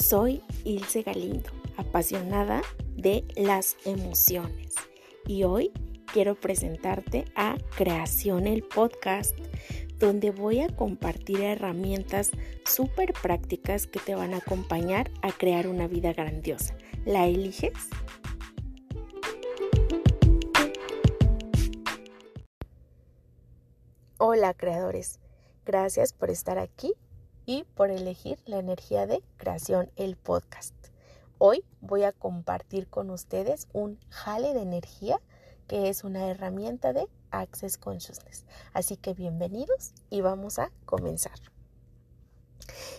Soy Ilse Galindo, apasionada de las emociones. Y hoy quiero presentarte a Creación el Podcast, donde voy a compartir herramientas súper prácticas que te van a acompañar a crear una vida grandiosa. ¿La eliges? Hola creadores, gracias por estar aquí y por elegir la energía de creación el podcast. Hoy voy a compartir con ustedes un jale de energía que es una herramienta de Access Consciousness. Así que bienvenidos y vamos a comenzar.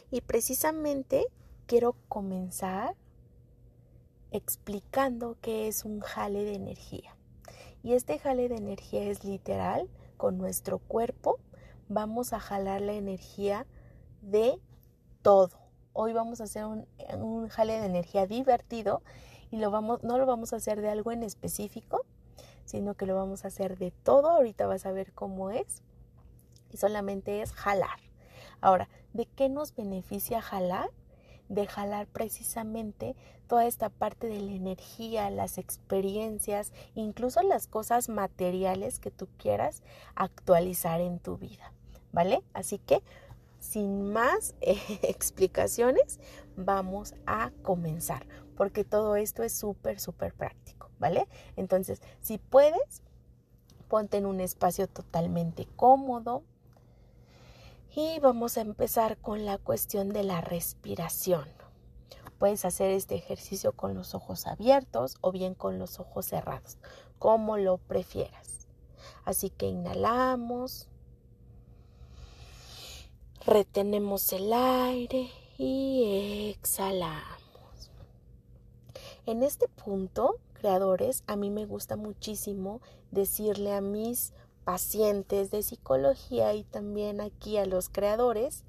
Y precisamente quiero comenzar explicando qué es un jale de energía. Y este jale de energía es literal, con nuestro cuerpo vamos a jalar la energía de todo. Hoy vamos a hacer un, jale de energía divertido y lo vamos, no lo vamos a hacer de algo en específico, sino que lo vamos a hacer de todo. Ahorita vas a ver cómo es. Y solamente es jalar. Ahora, ¿de qué nos beneficia jalar? De jalar precisamente toda esta parte de la energía, las experiencias, incluso las cosas materiales que tú quieras actualizar en tu vida. ¿Vale? Así que sin más explicaciones, vamos a comenzar, porque todo esto es súper, súper práctico, ¿vale? Entonces, si puedes, ponte en un espacio totalmente cómodo. Y vamos a empezar con la cuestión de la respiración. Puedes hacer este ejercicio con los ojos abiertos o bien con los ojos cerrados, como lo prefieras. Así que inhalamos retenemos el aire y exhalamos. En este punto, creadores, a mí me gusta muchísimo decirle a mis pacientes de psicología y también aquí a los creadores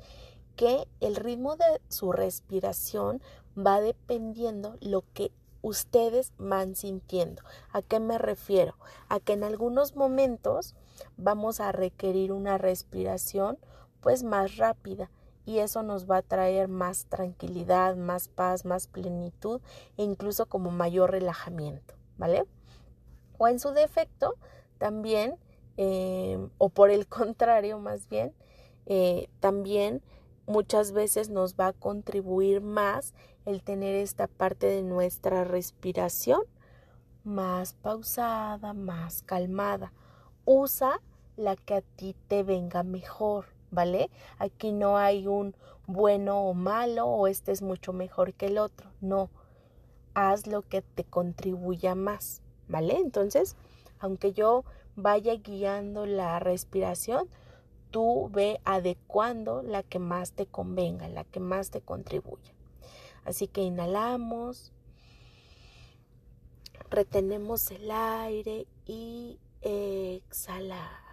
que el ritmo de su respiración va dependiendo lo que ustedes van sintiendo. ¿A qué me refiero? A que en algunos momentos vamos a requerir una respiración pues más rápida y eso nos va a traer más tranquilidad, más paz, más plenitud e incluso como mayor relajamiento, ¿vale? O en su defecto también, eh, o por el contrario más bien, eh, también muchas veces nos va a contribuir más el tener esta parte de nuestra respiración más pausada, más calmada. Usa la que a ti te venga mejor. ¿Vale? Aquí no hay un bueno o malo o este es mucho mejor que el otro, no. Haz lo que te contribuya más, ¿vale? Entonces, aunque yo vaya guiando la respiración, tú ve adecuando la que más te convenga, la que más te contribuya. Así que inhalamos, retenemos el aire y exhalamos.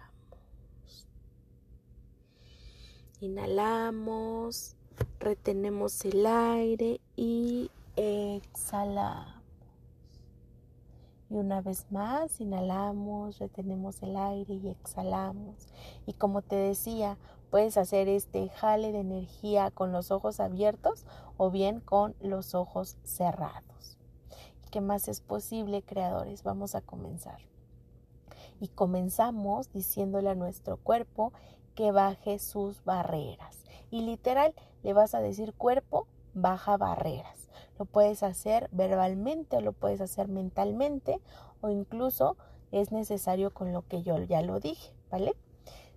Inhalamos, retenemos el aire y exhalamos. Y una vez más, inhalamos, retenemos el aire y exhalamos. Y como te decía, puedes hacer este jale de energía con los ojos abiertos o bien con los ojos cerrados. ¿Qué más es posible, creadores? Vamos a comenzar. Y comenzamos diciéndole a nuestro cuerpo que baje sus barreras. Y literal, le vas a decir cuerpo, baja barreras. Lo puedes hacer verbalmente o lo puedes hacer mentalmente o incluso es necesario con lo que yo ya lo dije, ¿vale?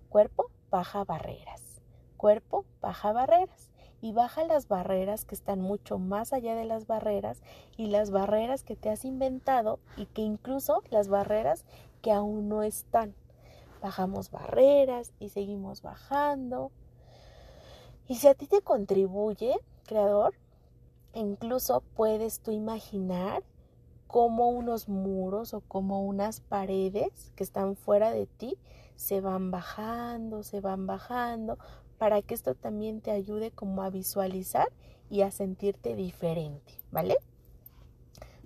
Cuerpo, baja barreras. Cuerpo, baja barreras. Y baja las barreras que están mucho más allá de las barreras y las barreras que te has inventado y que incluso las barreras que aún no están bajamos barreras y seguimos bajando. Y si a ti te contribuye, creador, incluso puedes tú imaginar como unos muros o como unas paredes que están fuera de ti se van bajando, se van bajando, para que esto también te ayude como a visualizar y a sentirte diferente, ¿vale?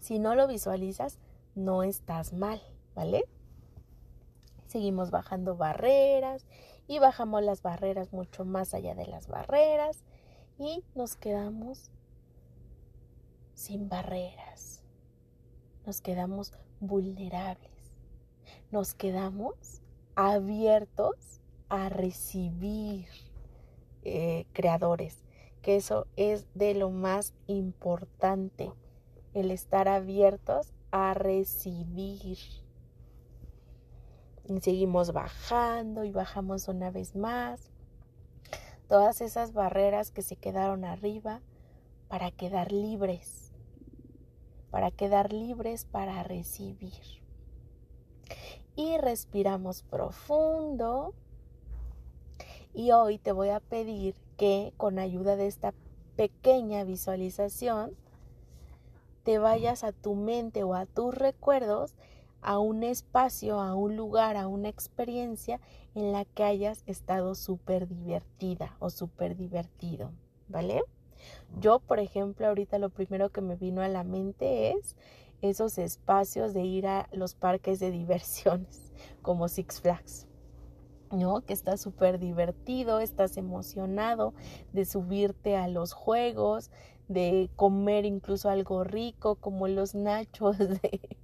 Si no lo visualizas, no estás mal, ¿vale? Seguimos bajando barreras y bajamos las barreras mucho más allá de las barreras y nos quedamos sin barreras. Nos quedamos vulnerables. Nos quedamos abiertos a recibir eh, creadores, que eso es de lo más importante, el estar abiertos a recibir. Y seguimos bajando y bajamos una vez más. Todas esas barreras que se quedaron arriba para quedar libres, para quedar libres para recibir. Y respiramos profundo. Y hoy te voy a pedir que con ayuda de esta pequeña visualización te vayas a tu mente o a tus recuerdos a un espacio, a un lugar, a una experiencia en la que hayas estado súper divertida o súper divertido, ¿vale? Yo, por ejemplo, ahorita lo primero que me vino a la mente es esos espacios de ir a los parques de diversiones, como Six Flags. ¿no? Que estás súper divertido, estás emocionado de subirte a los juegos, de comer incluso algo rico como los nachos de,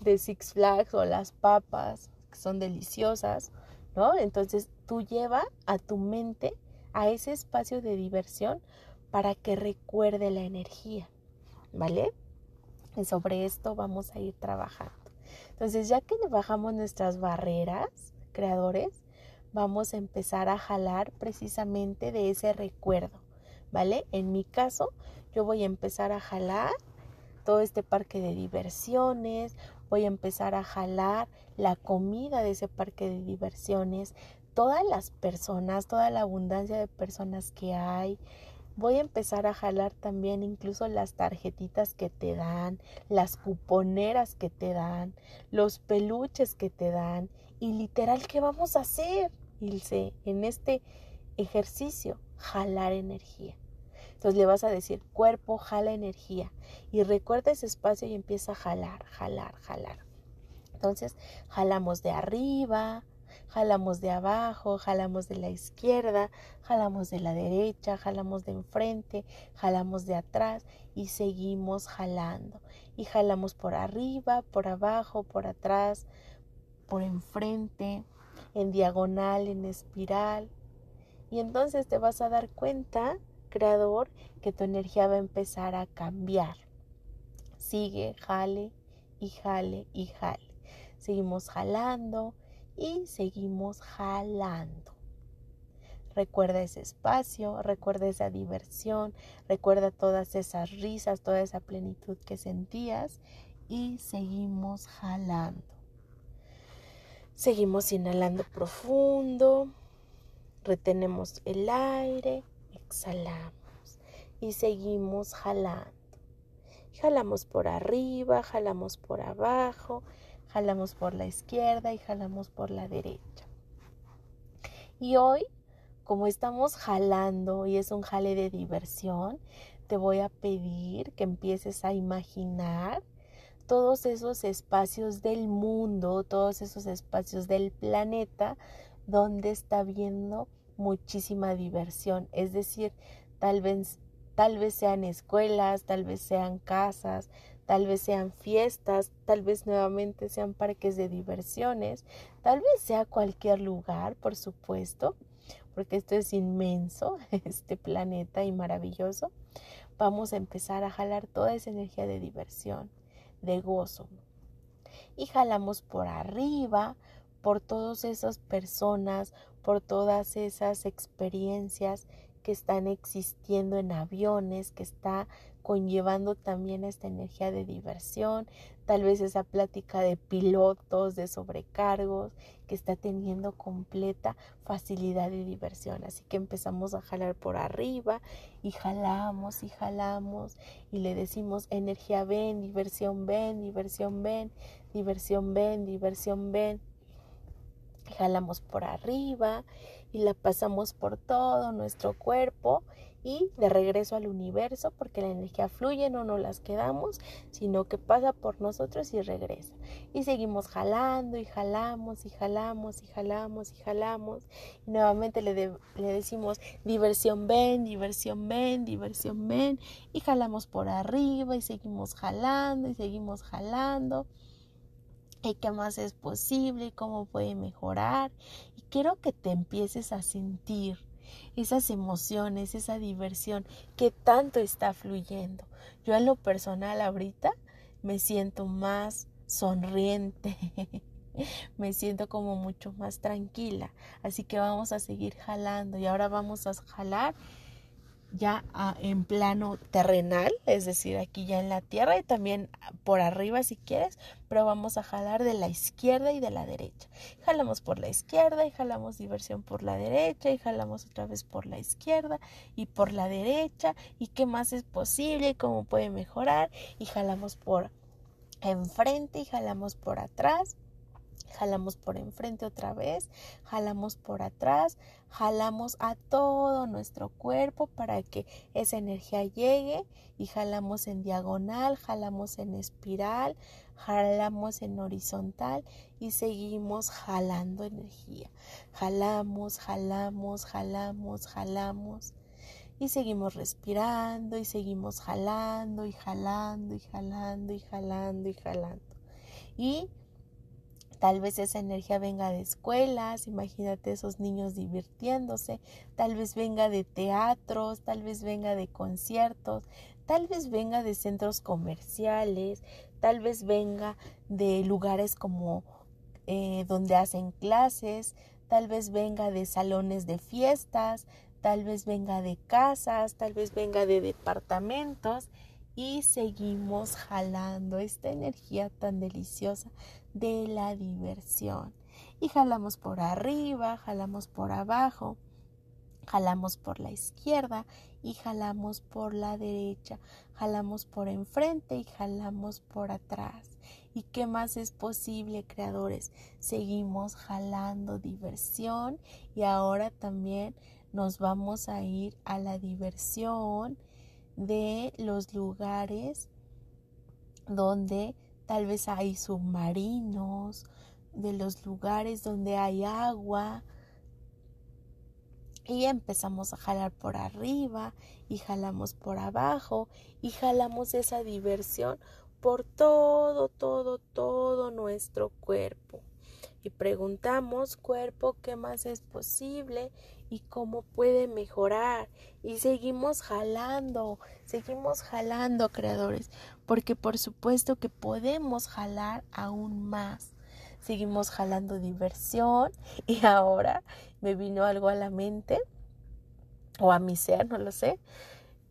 de Six Flags o las papas, que son deliciosas, ¿no? Entonces tú lleva a tu mente a ese espacio de diversión para que recuerde la energía, ¿vale? Y sobre esto vamos a ir trabajando. Entonces, ya que bajamos nuestras barreras, creadores, vamos a empezar a jalar precisamente de ese recuerdo, ¿vale? En mi caso, yo voy a empezar a jalar todo este parque de diversiones, voy a empezar a jalar la comida de ese parque de diversiones, todas las personas, toda la abundancia de personas que hay. Voy a empezar a jalar también incluso las tarjetitas que te dan, las cuponeras que te dan, los peluches que te dan y literal, ¿qué vamos a hacer? Ilse, en este ejercicio, jalar energía. Entonces le vas a decir, cuerpo, jala energía. Y recuerda ese espacio y empieza a jalar, jalar, jalar. Entonces, jalamos de arriba, jalamos de abajo, jalamos de la izquierda, jalamos de la derecha, jalamos de enfrente, jalamos de atrás y seguimos jalando. Y jalamos por arriba, por abajo, por atrás, por enfrente, en diagonal, en espiral. Y entonces te vas a dar cuenta creador que tu energía va a empezar a cambiar. Sigue, jale y jale y jale. Seguimos jalando y seguimos jalando. Recuerda ese espacio, recuerda esa diversión, recuerda todas esas risas, toda esa plenitud que sentías y seguimos jalando. Seguimos inhalando profundo, retenemos el aire exhalamos y seguimos jalando. Jalamos por arriba, jalamos por abajo, jalamos por la izquierda y jalamos por la derecha. Y hoy, como estamos jalando y es un jale de diversión, te voy a pedir que empieces a imaginar todos esos espacios del mundo, todos esos espacios del planeta donde está viendo muchísima diversión, es decir, tal vez, tal vez sean escuelas, tal vez sean casas, tal vez sean fiestas, tal vez nuevamente sean parques de diversiones, tal vez sea cualquier lugar, por supuesto, porque esto es inmenso, este planeta y maravilloso. Vamos a empezar a jalar toda esa energía de diversión, de gozo. Y jalamos por arriba, por todas esas personas, por todas esas experiencias que están existiendo en aviones, que está conllevando también esta energía de diversión, tal vez esa plática de pilotos, de sobrecargos, que está teniendo completa facilidad de diversión. Así que empezamos a jalar por arriba y jalamos y jalamos y le decimos energía ven, diversión ven, diversión ven, diversión ven, diversión ven jalamos por arriba y la pasamos por todo nuestro cuerpo y de regreso al universo porque la energía fluye, no nos las quedamos, sino que pasa por nosotros y regresa. Y seguimos jalando y jalamos y jalamos y jalamos y jalamos. Y nuevamente le, le decimos diversión ven, diversión ven, diversión ven. Y jalamos por arriba y seguimos jalando y seguimos jalando y qué más es posible cómo puede mejorar. Y quiero que te empieces a sentir esas emociones, esa diversión que tanto está fluyendo. Yo en lo personal ahorita me siento más sonriente, me siento como mucho más tranquila. Así que vamos a seguir jalando y ahora vamos a jalar ya en plano terrenal, es decir, aquí ya en la tierra y también por arriba si quieres, pero vamos a jalar de la izquierda y de la derecha. Jalamos por la izquierda y jalamos diversión por la derecha y jalamos otra vez por la izquierda y por la derecha. Y qué más es posible y cómo puede mejorar y jalamos por enfrente y jalamos por atrás jalamos por enfrente otra vez, jalamos por atrás, jalamos a todo nuestro cuerpo para que esa energía llegue y jalamos en diagonal, jalamos en espiral, jalamos en horizontal y seguimos jalando energía. Jalamos, jalamos, jalamos, jalamos. Y seguimos respirando y seguimos jalando y jalando y jalando y jalando y jalando. Y Tal vez esa energía venga de escuelas, imagínate esos niños divirtiéndose, tal vez venga de teatros, tal vez venga de conciertos, tal vez venga de centros comerciales, tal vez venga de lugares como eh, donde hacen clases, tal vez venga de salones de fiestas, tal vez venga de casas, tal vez venga de departamentos y seguimos jalando esta energía tan deliciosa de la diversión. Y jalamos por arriba, jalamos por abajo, jalamos por la izquierda y jalamos por la derecha, jalamos por enfrente y jalamos por atrás. ¿Y qué más es posible, creadores? Seguimos jalando diversión y ahora también nos vamos a ir a la diversión de los lugares donde tal vez hay submarinos, de los lugares donde hay agua. Y empezamos a jalar por arriba y jalamos por abajo y jalamos esa diversión por todo, todo, todo nuestro cuerpo. Y preguntamos, cuerpo, ¿qué más es posible? y cómo puede mejorar. Y seguimos jalando, seguimos jalando, creadores, porque por supuesto que podemos jalar aún más. Seguimos jalando diversión y ahora me vino algo a la mente o a mi ser, no lo sé.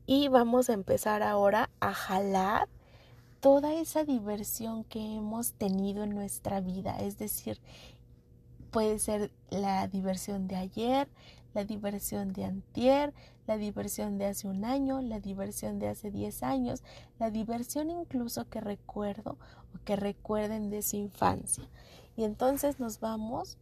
Y vamos a empezar ahora a jalar toda esa diversión que hemos tenido en nuestra vida. Es decir, puede ser la diversión de ayer, la diversión de antier, la diversión de hace un año, la diversión de hace 10 años, la diversión incluso que recuerdo o que recuerden de su infancia. Y entonces nos vamos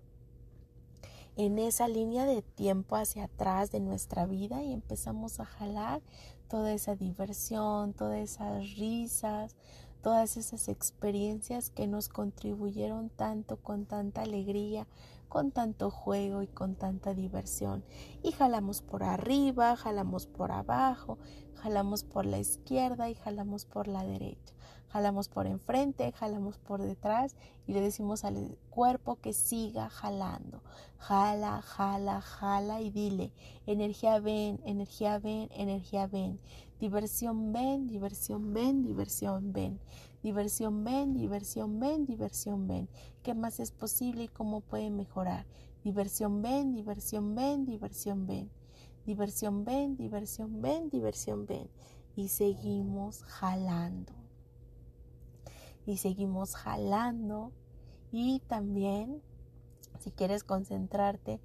en esa línea de tiempo hacia atrás de nuestra vida y empezamos a jalar toda esa diversión, todas esas risas, todas esas experiencias que nos contribuyeron tanto con tanta alegría, con tanto juego y con tanta diversión. Y jalamos por arriba, jalamos por abajo, jalamos por la izquierda y jalamos por la derecha. Jalamos por enfrente, jalamos por detrás y le decimos al cuerpo que siga jalando. Jala, jala, jala y dile, energía ven, energía ven, energía ven. Diversión ven, diversión ven, diversión ven. Diversión ven, diversión ven, diversión ven. ¿Qué más es posible y cómo puede mejorar? Diversión ven, diversión ven, diversión ven. Diversión ven, diversión ven, diversión ven. Y seguimos jalando. Y seguimos jalando. Y también, si quieres concentrarte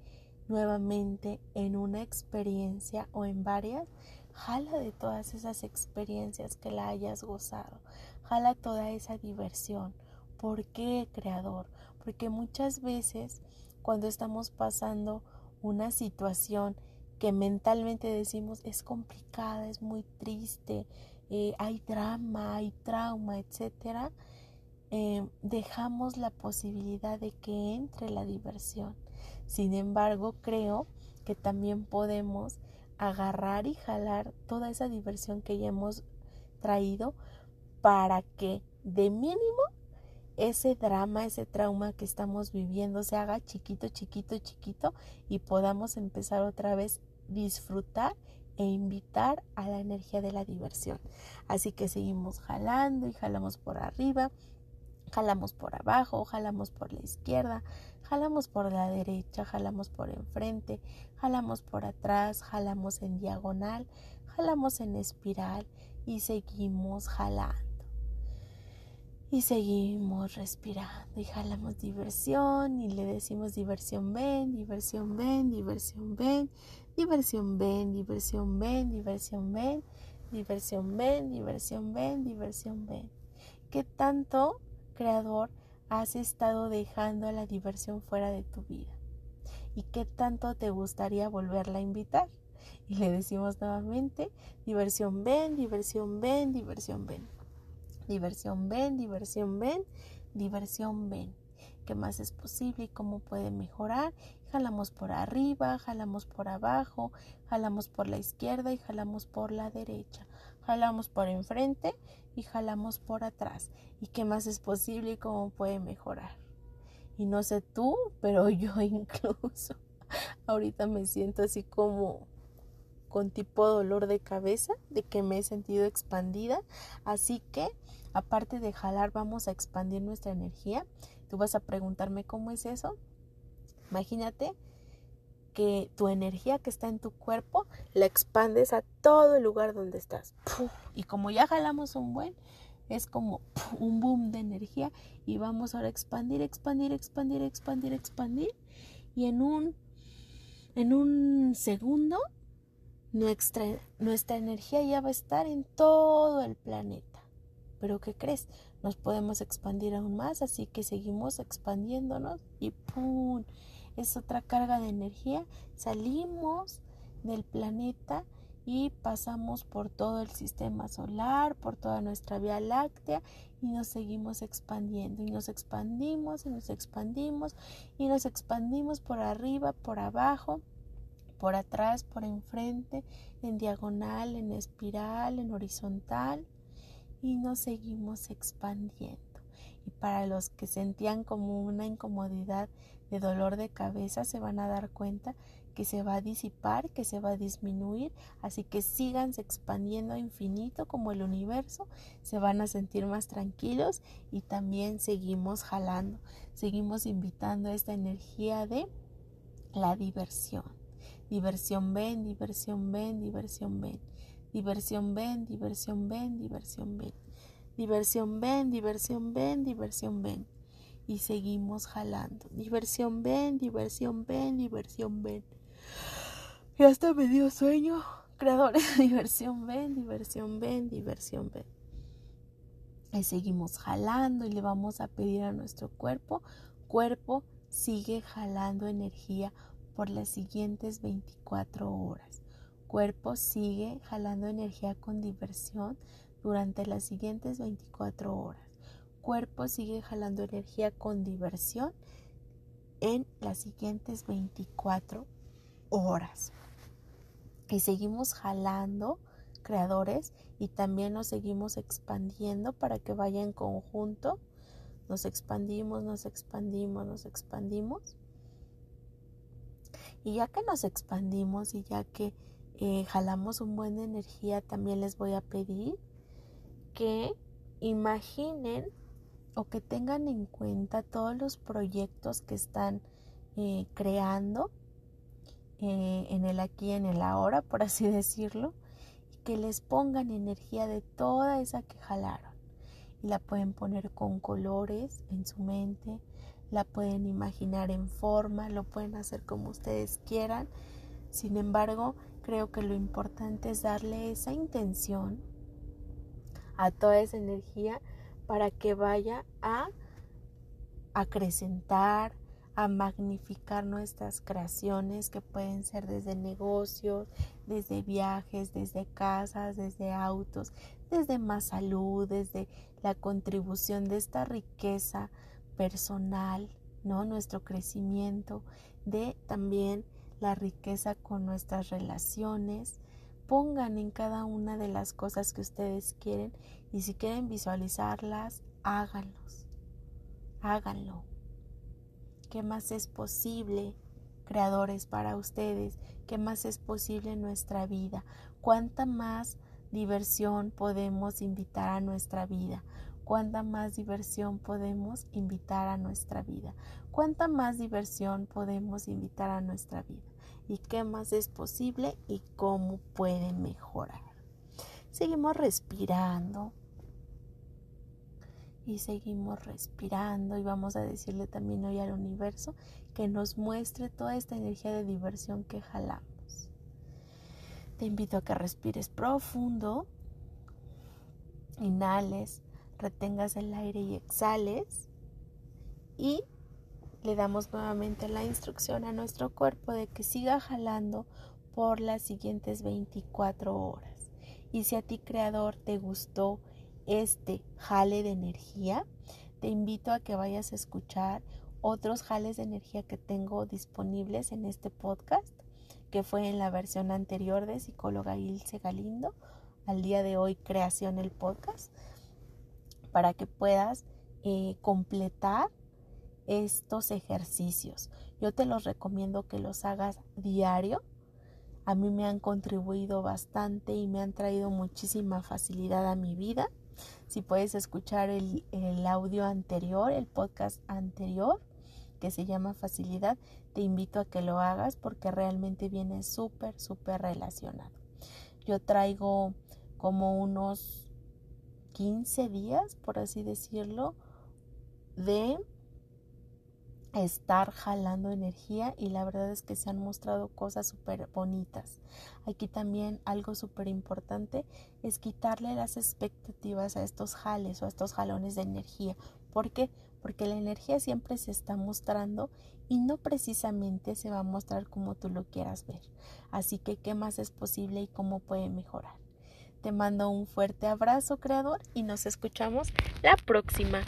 nuevamente en una experiencia o en varias, jala de todas esas experiencias que la hayas gozado jala toda esa diversión. ¿Por qué, Creador? Porque muchas veces cuando estamos pasando una situación que mentalmente decimos es complicada, es muy triste, eh, hay drama, hay trauma, etcétera, eh, dejamos la posibilidad de que entre la diversión. Sin embargo, creo que también podemos agarrar y jalar toda esa diversión que ya hemos traído para que de mínimo ese drama, ese trauma que estamos viviendo se haga chiquito, chiquito, chiquito y podamos empezar otra vez disfrutar e invitar a la energía de la diversión. Así que seguimos jalando y jalamos por arriba, jalamos por abajo, jalamos por la izquierda, jalamos por la derecha, jalamos por enfrente, jalamos por atrás, jalamos en diagonal, jalamos en espiral y seguimos jalando. Y seguimos respirando y jalamos diversión y le decimos diversión ven, diversión ven, diversión ven, diversión ven, diversión ven, diversión ven, diversión ven, diversión ven, diversión ven. ¿Qué tanto, creador, has estado dejando la diversión fuera de tu vida? ¿Y qué tanto te gustaría volverla a invitar? Y le decimos nuevamente, diversión ven, diversión ven, diversión ven. Diversión ven, diversión ven, diversión ven. ¿Qué más es posible y cómo puede mejorar? Jalamos por arriba, jalamos por abajo, jalamos por la izquierda y jalamos por la derecha. Jalamos por enfrente y jalamos por atrás. ¿Y qué más es posible y cómo puede mejorar? Y no sé tú, pero yo incluso ahorita me siento así como con tipo dolor de cabeza, de que me he sentido expandida. Así que, aparte de jalar, vamos a expandir nuestra energía. Tú vas a preguntarme cómo es eso. Imagínate que tu energía que está en tu cuerpo la expandes a todo el lugar donde estás. Y como ya jalamos un buen, es como un boom de energía y vamos ahora a expandir, expandir, expandir, expandir, expandir. Y en un, en un segundo nuestra, nuestra energía ya va a estar en todo el planeta. Pero ¿qué crees? Nos podemos expandir aún más, así que seguimos expandiéndonos y ¡pum! Es otra carga de energía. Salimos del planeta y pasamos por todo el sistema solar, por toda nuestra Vía Láctea y nos seguimos expandiendo y nos expandimos y nos expandimos y nos expandimos por arriba, por abajo por atrás, por enfrente, en diagonal, en espiral, en horizontal y nos seguimos expandiendo. Y para los que sentían como una incomodidad de dolor de cabeza, se van a dar cuenta que se va a disipar, que se va a disminuir, así que síganse expandiendo a infinito como el universo, se van a sentir más tranquilos y también seguimos jalando, seguimos invitando esta energía de la diversión. Diversión ven, diversión ven, diversión ven. Diversión ven, diversión ven, diversión ven. Diversión ven, diversión ven, diversión ven. Y seguimos jalando. Diversión ven, diversión ven, diversión ven. Y hasta me dio sueño. Creadores, diversión ven, diversión ven, diversión ven. Y seguimos jalando y le vamos a pedir a nuestro cuerpo. Cuerpo, sigue jalando energía por las siguientes 24 horas. Cuerpo sigue jalando energía con diversión durante las siguientes 24 horas. Cuerpo sigue jalando energía con diversión en las siguientes 24 horas. Y seguimos jalando creadores y también nos seguimos expandiendo para que vaya en conjunto. Nos expandimos, nos expandimos, nos expandimos y ya que nos expandimos y ya que eh, jalamos un buen de energía, también les voy a pedir que imaginen o que tengan en cuenta todos los proyectos que están eh, creando eh, en el aquí en el ahora, por así decirlo, y que les pongan energía de toda esa que jalaron. Y la pueden poner con colores en su mente, la pueden imaginar en forma, lo pueden hacer como ustedes quieran. Sin embargo, creo que lo importante es darle esa intención a toda esa energía para que vaya a acrecentar, a magnificar nuestras creaciones que pueden ser desde negocios, desde viajes, desde casas, desde autos, desde más salud, desde la contribución de esta riqueza personal, ¿no? Nuestro crecimiento, de también la riqueza con nuestras relaciones. Pongan en cada una de las cosas que ustedes quieren y si quieren visualizarlas, háganlos. Háganlo. ¿Qué más es posible, creadores, para ustedes? ¿Qué más es posible en nuestra vida? ¿Cuánta más diversión podemos invitar a nuestra vida? ¿Cuánta más diversión podemos invitar a nuestra vida? ¿Cuánta más diversión podemos invitar a nuestra vida? ¿Y qué más es posible y cómo puede mejorar? Seguimos respirando y seguimos respirando y vamos a decirle también hoy al universo que nos muestre toda esta energía de diversión que jalamos. Te invito a que respires profundo, inhales, retengas el aire y exhales y le damos nuevamente la instrucción a nuestro cuerpo de que siga jalando por las siguientes 24 horas. Y si a ti creador te gustó este jale de energía, te invito a que vayas a escuchar otros jales de energía que tengo disponibles en este podcast, que fue en la versión anterior de psicóloga Ilse Galindo, al día de hoy creación el podcast, para que puedas eh, completar estos ejercicios. Yo te los recomiendo que los hagas diario. A mí me han contribuido bastante y me han traído muchísima facilidad a mi vida. Si puedes escuchar el, audio anterior, el podcast anterior, que se llama Facilidad, te invito a que lo hagas porque realmente viene súper, súper relacionado. Yo traigo como unos 15 días, por así decirlo, de estar jalando energía y la verdad es que se han mostrado cosas súper bonitas. Aquí también algo súper importante es quitarle las expectativas a estos jales o a estos jalones de energía. ¿Por qué? Porque la energía siempre se está mostrando y no precisamente se va a mostrar como tú lo quieras ver. Así que, ¿qué más es posible y cómo puede mejorar? Te mando un fuerte abrazo, creador, y nos escuchamos la próxima.